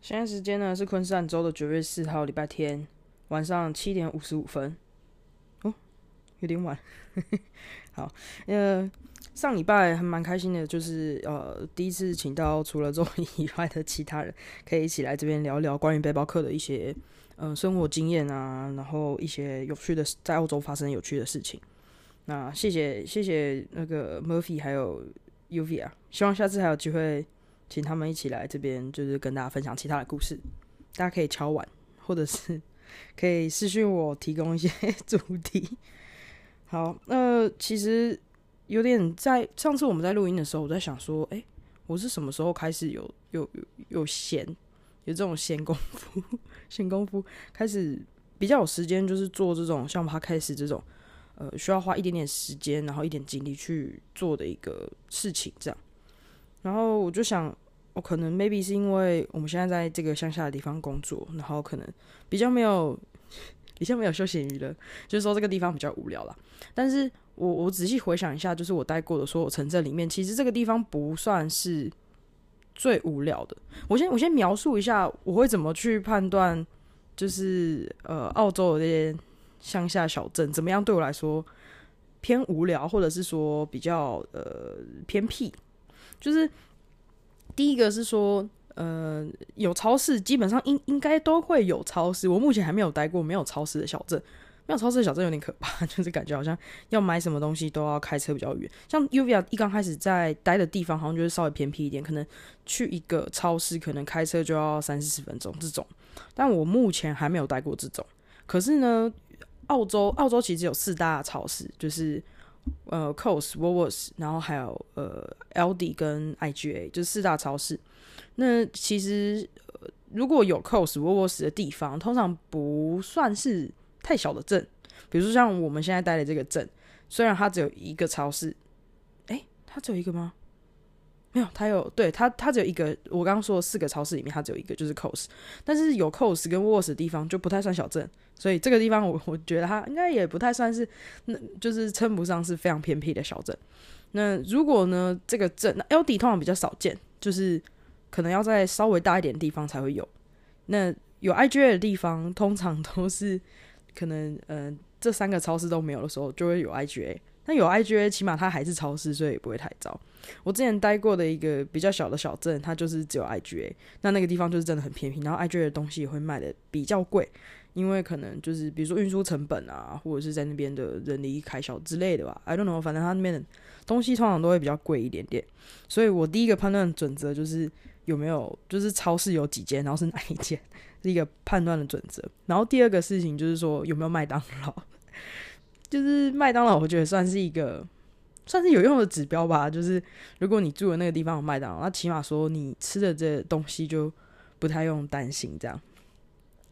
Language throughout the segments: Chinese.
现在时间呢是昆士兰州的九月四号礼拜天晚上七点五十五分。哦，有点晚。好，呃，上礼拜还蛮开心的，就是呃第一次请到除了周以外的其他人，可以一起来这边聊聊关于背包客的一些嗯生活经验啊，然后一些有趣的在澳洲发生有趣的事情。那谢谢谢谢那个 Murphy 还有 Uv 啊，希望下次还有机会。请他们一起来这边，就是跟大家分享其他的故事。大家可以敲碗，或者是 可以私信我提供一些主题。好，那其实有点在上次我们在录音的时候，我在想说，哎，我是什么时候开始有有有有闲，有这种闲工夫，闲工夫开始比较有时间，就是做这种像他开始这种呃需要花一点点时间，然后一点精力去做的一个事情，这样。然后我就想，我可能 maybe 是因为我们现在在这个乡下的地方工作，然后可能比较没有比较没有休闲娱乐，就是说这个地方比较无聊啦。但是我我仔细回想一下，就是我待过的所有城镇里面，其实这个地方不算是最无聊的。我先我先描述一下，我会怎么去判断，就是呃澳洲的这些乡下小镇怎么样对我来说偏无聊，或者是说比较呃偏僻。就是第一个是说，呃，有超市，基本上应应该都会有超市。我目前还没有待过没有超市的小镇，没有超市的小镇有点可怕，就是感觉好像要买什么东西都要开车比较远。像 UVA 一刚开始在待的地方，好像就是稍微偏僻一点，可能去一个超市可能开车就要三四十分钟这种。但我目前还没有待过这种。可是呢，澳洲澳洲其实有四大超市，就是。呃，Cost、Woolworths，然后还有呃，LD 跟 IGA，就是四大超市。那其实如果有 Cost、Woolworths 的地方，通常不算是太小的镇。比如说像我们现在待的这个镇，虽然它只有一个超市，哎，它只有一个吗？没有，它有，对它，它只有一个。我刚刚说四个超市里面，它只有一个，就是 Cost。但是有 Cost 跟 Woolworths 的地方就不太算小镇。所以这个地方，我我觉得它应该也不太算是，那就是称不上是非常偏僻的小镇。那如果呢，这个镇 L D 通常比较少见，就是可能要在稍微大一点的地方才会有。那有 I G A 的地方，通常都是可能呃这三个超市都没有的时候，就会有 I G A。那有 I G A，起码它还是超市，所以也不会太糟。我之前待过的一个比较小的小镇，它就是只有 I G A，那那个地方就是真的很偏僻，然后 I G A 的东西也会卖的比较贵。因为可能就是比如说运输成本啊，或者是在那边的人力开销之类的吧，I don't know，反正他那边的东西通常都会比较贵一点点。所以我第一个判断准则就是有没有，就是超市有几间，然后是哪一间，是一个判断的准则。然后第二个事情就是说有没有麦当劳，就是麦当劳，我觉得算是一个算是有用的指标吧。就是如果你住的那个地方有麦当劳，那起码说你吃的这东西就不太用担心这样。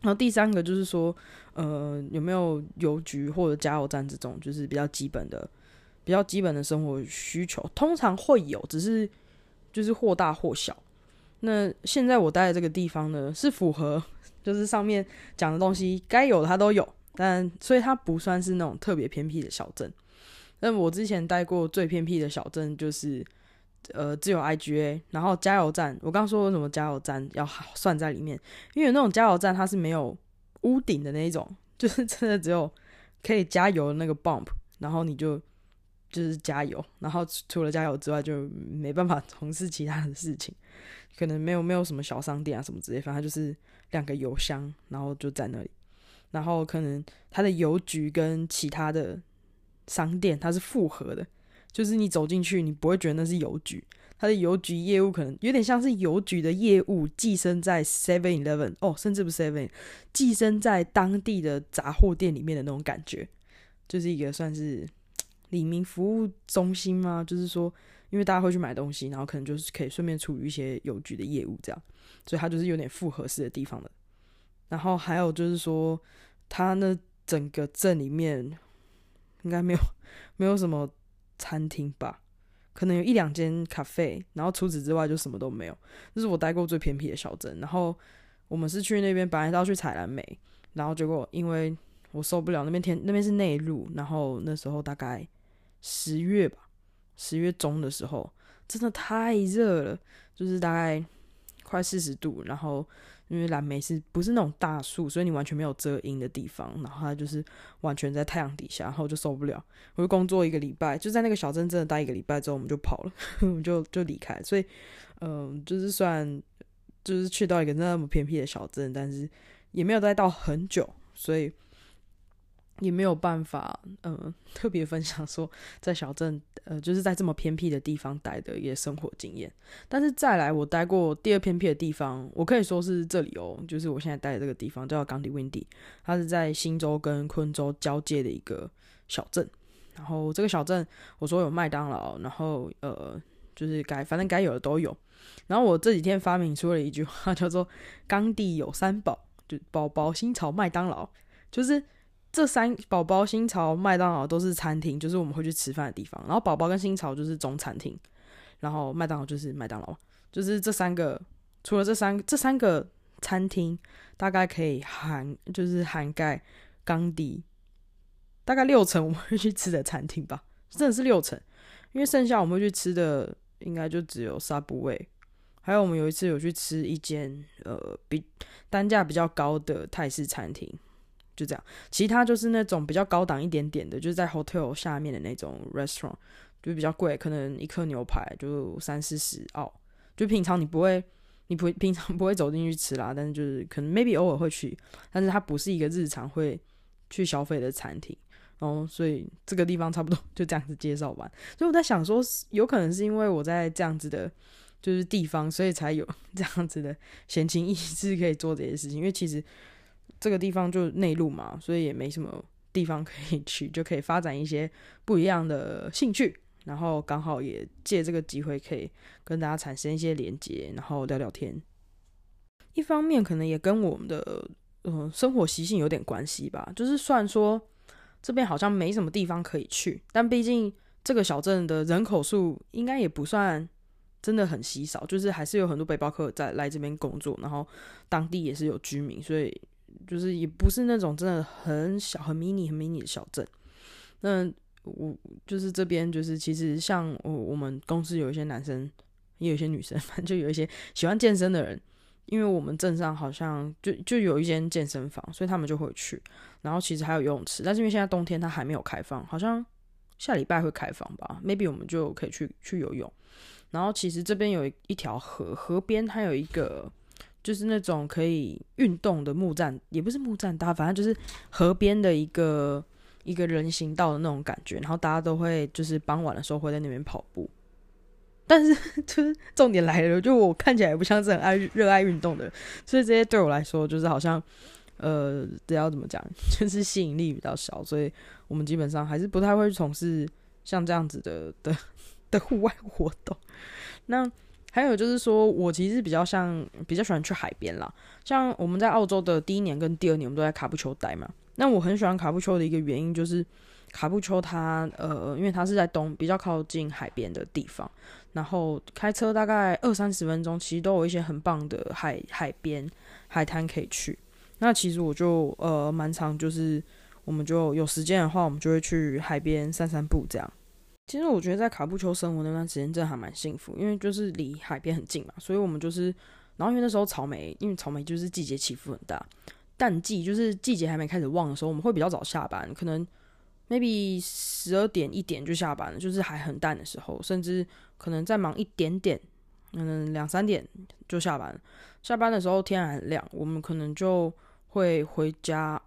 然后第三个就是说，呃，有没有邮局或者加油站这种，就是比较基本的、比较基本的生活需求，通常会有，只是就是或大或小。那现在我待的这个地方呢，是符合 就是上面讲的东西，该有的它都有，但所以它不算是那种特别偏僻的小镇。那我之前待过最偏僻的小镇就是。呃，只有 IGA，然后加油站，我刚说为什么加油站要算在里面，因为那种加油站它是没有屋顶的那一种，就是真的只有可以加油的那个 bump，然后你就就是加油，然后除了加油之外就没办法从事其他的事情，可能没有没有什么小商店啊什么之类，反正就是两个油箱，然后就在那里，然后可能它的邮局跟其他的商店它是复合的。就是你走进去，你不会觉得那是邮局，它的邮局业务可能有点像是邮局的业务寄生在 Seven Eleven 哦，甚至不 Seven，寄生在当地的杂货店里面的那种感觉，就是一个算是李明服务中心吗？就是说，因为大家会去买东西，然后可能就是可以顺便处理一些邮局的业务，这样，所以它就是有点复合式的地方的。然后还有就是说，它那整个镇里面应该没有没有什么餐厅吧？可能有一两间咖啡，然后除此之外就什么都没有。这是我待过最偏僻的小镇。然后我们是去那边，本来是要去采蓝莓，然后结果因为我受不了那边天，那边是内陆，然后那时候大概十月吧，十月中的时候，真的太热了，就是大概快四十度，然后。因为蓝莓是不是那种大树，所以你完全没有遮阴的地方，然后它就是完全在太阳底下，然后就受不了。我就工作一个礼拜，就在那个小镇真的待一个礼拜之后，我们就跑了，我们就就离开。所以，嗯，就是算就是去到一个那么偏僻的小镇，但是也没有待到很久，所以。也没有办法，嗯，特别分享说在小镇，呃，就是在这么偏僻的地方待的一些生活经验。但是再来，我待过第二偏僻的地方，我可以说是这里哦，就是我现在待的这个地方叫冈迪温迪，它是在新州跟昆州交界的一个小镇。然后这个小镇，我说有麦当劳，然后呃，就是该反正该有的都有。然后我这几天发明出了一句话，叫做“冈地有三宝”，就宝宝、新潮、麦当劳，就是。这三宝宝、新潮、麦当劳都是餐厅，就是我们会去吃饭的地方。然后宝宝跟新潮就是中餐厅，然后麦当劳就是麦当劳，就是这三个。除了这三这三个餐厅，大概可以涵就是涵盖冈迪大概六成我们会去吃的餐厅吧，真的是六成。因为剩下我们会去吃的，应该就只有沙布味，还有我们有一次有去吃一间呃比单价比较高的泰式餐厅。就这样，其他就是那种比较高档一点点的，就是在 hotel 下面的那种 restaurant，就比较贵，可能一颗牛排就三四十澳。就平常你不会，你不会平常不会走进去吃啦，但是就是可能 maybe 偶尔会去，但是它不是一个日常会去消费的餐厅。然后所以这个地方差不多 就这样子介绍完。所以我在想说，有可能是因为我在这样子的，就是地方，所以才有 这样子的闲情逸致可以做这些事情，因为其实。这个地方就内陆嘛，所以也没什么地方可以去，就可以发展一些不一样的兴趣。然后刚好也借这个机会，可以跟大家产生一些连接，然后聊聊天。一方面可能也跟我们的呃生活习性有点关系吧。就是虽然说这边好像没什么地方可以去，但毕竟这个小镇的人口数应该也不算真的很稀少，就是还是有很多背包客在来这边工作，然后当地也是有居民，所以。就是也不是那种真的很小、很迷你、很迷你的小镇。那我就是这边，就是其实像我我们公司有一些男生，也有一些女生，反正就有一些喜欢健身的人。因为我们镇上好像就就有一间健身房，所以他们就会去。然后其实还有游泳池，但是因为现在冬天它还没有开放，好像下礼拜会开放吧？Maybe 我们就可以去去游泳。然后其实这边有一条河，河边它有一个。就是那种可以运动的木栈，也不是木栈搭，反正就是河边的一个一个人行道的那种感觉。然后大家都会就是傍晚的时候会在那边跑步。但是 就是重点来了，就我看起来也不像是很爱热爱运动的人，所以这些对我来说就是好像呃，这要怎么讲，就是吸引力比较小。所以我们基本上还是不太会从事像这样子的的的户外活动。那。还有就是说，我其实比较像比较喜欢去海边啦。像我们在澳洲的第一年跟第二年，我们都在卡布丘待嘛。那我很喜欢卡布丘的一个原因就是，卡布丘它呃，因为它是在东比较靠近海边的地方，然后开车大概二三十分钟，其实都有一些很棒的海海边海滩可以去。那其实我就呃蛮常就是我们就有时间的话，我们就会去海边散散步这样。其实我觉得在卡布丘生活那段时间真的还蛮幸福，因为就是离海边很近嘛，所以我们就是，然后因为那时候草莓，因为草莓就是季节起伏很大，淡季就是季节还没开始旺的时候，我们会比较早下班，可能 maybe 十二点一点就下班了，就是还很淡的时候，甚至可能再忙一点点，嗯，两三点就下班。下班的时候天还很亮，我们可能就会回家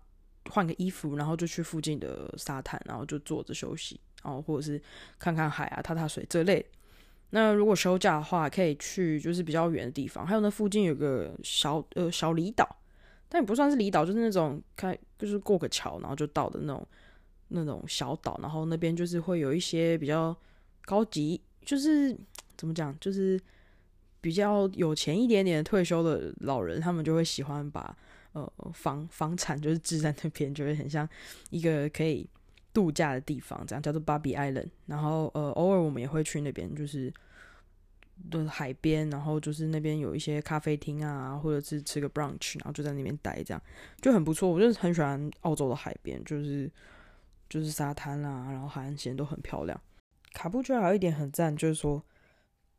换个衣服，然后就去附近的沙滩，然后就坐着休息。哦，或者是看看海啊、踏踏水这类。那如果休假的话，可以去就是比较远的地方。还有那附近有个小呃小离岛，但也不算是离岛，就是那种开就是过个桥然后就到的那种那种小岛。然后那边就是会有一些比较高级就是怎么讲，就是比较有钱一点点退休的老人，他们就会喜欢把呃房房产就是置在那边，就会很像一个可以度假的地方，这样叫做 Bobby Island。然后呃，偶尔我们也会去那边，就是的海边，然后就是那边有一些咖啡厅啊，或者是吃个 brunch，然后就在那边待，这样就很不错。我就是很喜欢澳洲的海边，就是就是沙滩啦，然后海岸线都很漂亮。卡布居然还有一点很赞，就是说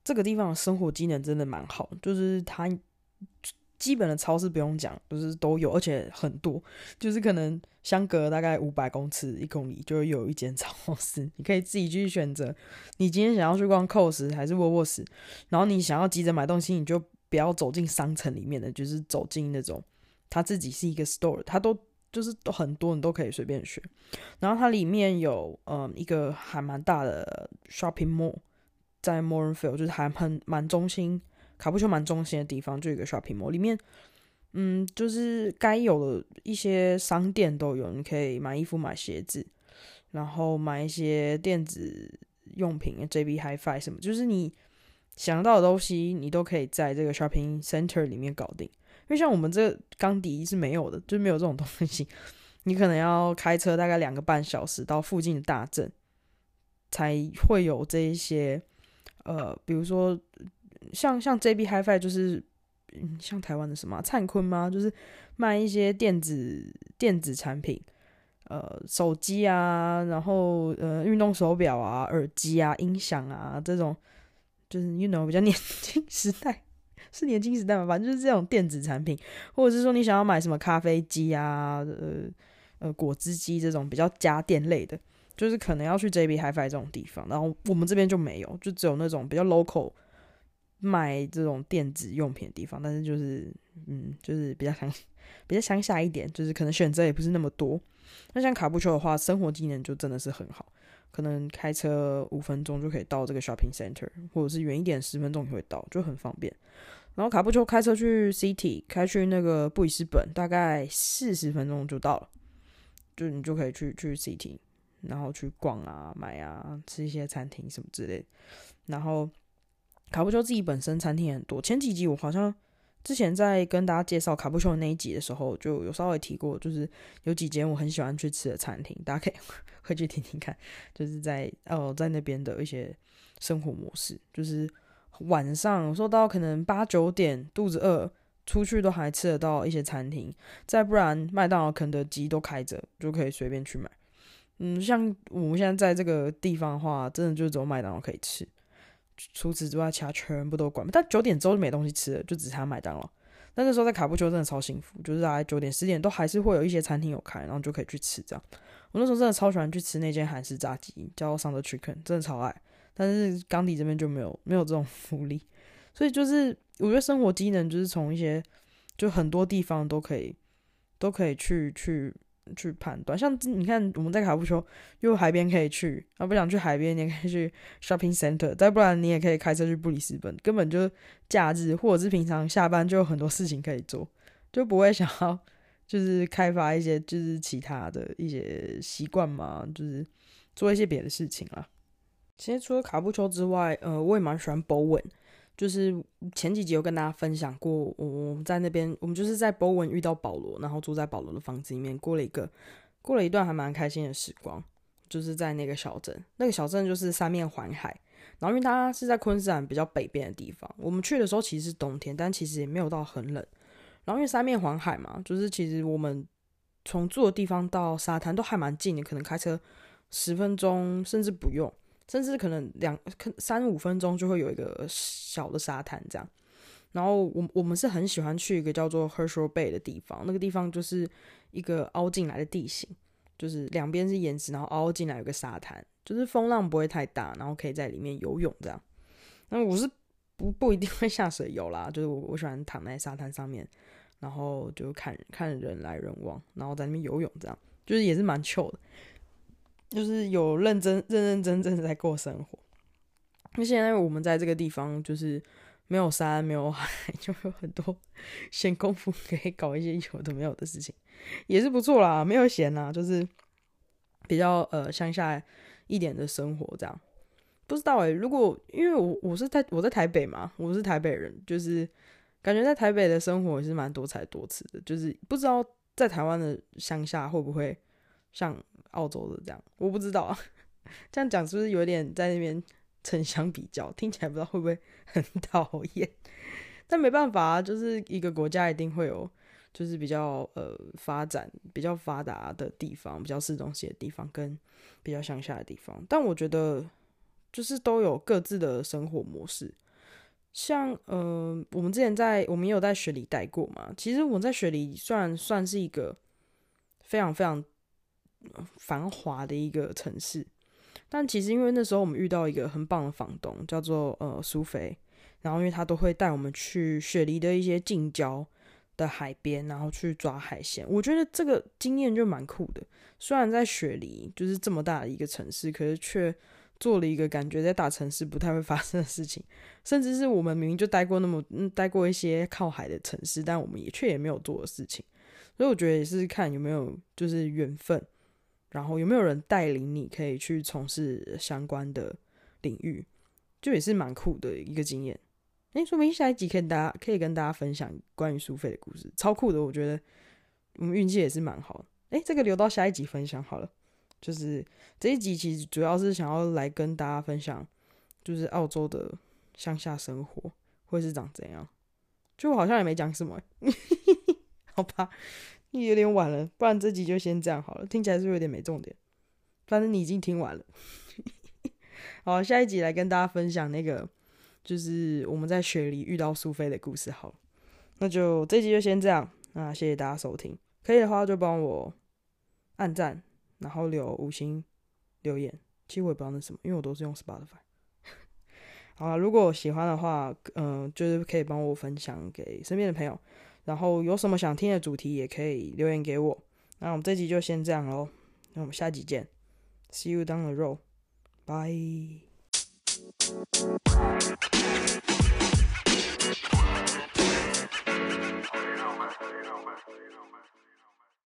这个地方的生活机能真的蛮好，就是它基本的超市不用讲，就是都有，而且很多，就是可能相隔大概五百公尺、一公里就有一间超市，你可以自己去选择。你今天想要去逛 COS 还是沃沃斯，然后你想要急着买东西，你就不要走进商城里面的，就是走进那种它自己是一个 store，它都就是都很多，你都可以随便选。然后它里面有嗯一个还蛮大的 shopping mall，在 Morinfield，就是还很蛮中心。卡布丘蛮中心的地方，就一个 shopping mall，里面，嗯，就是该有的一些商店都有，你可以买衣服、买鞋子，然后买一些电子用品，JB Hi-Fi 什么，就是你想到的东西，你都可以在这个 shopping center 里面搞定。因为像我们这个钢迪是没有的，就没有这种东西，你可能要开车大概两个半小时到附近的大镇，才会有这一些，呃，比如说。像像 JB Hi-Fi 就是，嗯，像台湾的什么灿坤吗？就是卖一些电子电子产品，呃，手机啊，然后呃，运动手表啊，耳机啊，音响啊，这种就是 you know 比较年轻时代，是年轻时代嘛，反正就是这种电子产品，或者是说你想要买什么咖啡机啊，呃呃，果汁机这种比较家电类的，就是可能要去 JB Hi-Fi 这种地方，然后我们这边就没有，就只有那种比较 local。卖这种电子用品的地方，但是就是，嗯，就是比较乡，比较乡下一点，就是可能选择也不是那么多。那像卡布丘的话，生活技能就真的是很好，可能开车五分钟就可以到这个 shopping center，或者是远一点十分钟就会到，就很方便。然后卡布丘开车去 city，开去那个布里斯本，大概四十分钟就到了，就你就可以去去 city，然后去逛啊、买啊、吃一些餐厅什么之类，然后。卡布丘自己本身餐厅很多，前几集我好像之前在跟大家介绍卡布丘的那一集的时候，就有稍微提过，就是有几间我很喜欢去吃的餐厅，大家可以 回去听听看，就是在 哦在那边的一些生活模式，就是晚上说到可能八九点肚子饿，出去都还吃得到一些餐厅，再不然麦当劳、肯德基都开着，就可以随便去买。嗯，像我们现在在这个地方的话，真的就只有麦当劳可以吃。除此之外，其他全部都关。但九点之后就没东西吃了，就只差麦当劳。但那时候在卡布丘真的超幸福，就是大概九点十点都还是会有一些餐厅有开，然后就可以去吃这样。我那时候真的超喜欢去吃那间韩式炸鸡，叫 Sound Chicken，真的超爱。但是冈底这边就没有没有这种福利，所以就是我觉得生活机能就是从一些就很多地方都可以都可以去去。去判断，像你看我们在卡布丘，又海边可以去，啊不想去海边，你也可以去 shopping center，再不然你也可以开车去布里斯本，根本就假日或者是平常下班就有很多事情可以做，就不会想要就是开发一些就是其他的一些习惯嘛，就是做一些别的事情啦。其实除了卡布丘之外，呃，我也蛮喜欢 Bowen。就是前几集有跟大家分享过，我我们在那边，我们就是在波文遇到保罗，然后住在保罗的房子里面，过了一个过了一段还蛮开心的时光。就是在那个小镇，那个小镇就是三面环海，然后因为它是在昆士兰比较北边的地方，我们去的时候其实是冬天，但其实也没有到很冷。然后因为三面环海嘛，就是其实我们从住的地方到沙滩都还蛮近的，可能开车十分钟甚至不用。甚至可能两三五分钟就会有一个小的沙滩这样，然后我我们是很喜欢去一个叫做 Herschel Bay 的地方，那个地方就是一个凹进来的地形，就是两边是岩石，然后凹进来有个沙滩，就是风浪不会太大，然后可以在里面游泳这样。那我是不不一定会下水游啦，就是我我喜欢躺在沙滩上面，然后就看看人来人往，然后在那边游泳这样，就是也是蛮 chill 的。就是有认真、认认真真的在过生活。那现在我们在这个地方，就是没有山、没有海，就有很多闲工夫可以搞一些有的没有的事情，也是不错啦。没有闲呐，就是比较呃乡下一点的生活这样。不知道哎，如果因为我我是在我在台北嘛，我是台北人，就是感觉在台北的生活也是蛮多彩多姿的，就是不知道在台湾的乡下会不会像澳洲的这样，我不知道啊。这样讲是不是有点在那边城乡比较，听起来不知道会不会很讨厌？但没办法啊，就是一个国家一定会有。就是比较呃发展比较发达的地方，比较市中心的地方，跟比较乡下的地方。但我觉得就是都有各自的生活模式。像呃，我们之前在我们也有在雪梨待过嘛。其实我在雪梨算算是一个非常非常繁华的一个城市。但其实因为那时候我们遇到一个很棒的房东，叫做呃苏菲，然后因为他都会带我们去雪梨的一些近郊。的海边，然后去抓海鲜，我觉得这个经验就蛮酷的。虽然在雪梨就是这么大的一个城市，可是却做了一个感觉在大城市不太会发生的事情，甚至是我们明明就待过那么待过一些靠海的城市，但我们也却也没有做的事情。所以我觉得也是看有没有就是缘分，然后有没有人带领你可以去从事相关的领域，就也是蛮酷的一个经验。哎，说明下一集可以大家可以跟大家分享关于苏菲的故事，超酷的。我觉得我们运气也是蛮好。哎，这个留到下一集分享好了。就是这一集其实主要是想要来跟大家分享，就是澳洲的乡下生活会是长怎样。就好像也没讲什么，好吧，你有点晚了，不然这集就先这样好了。听起来是有点没重点，反正你已经听完了。好，下一集来跟大家分享那个。就是我们在雪梨遇到苏菲的故事，好，那就这集就先这样，那谢谢大家收听，可以的话就帮我按赞，然后留五星留言，其实我也不知道那什么，因为我都是用 Spotify。好了，如果喜欢的话，嗯，就是可以帮我分享给身边的朋友，然后有什么想听的主题也可以留言给我。那我们这集就先这样喽那我们下集见。See you down the road bye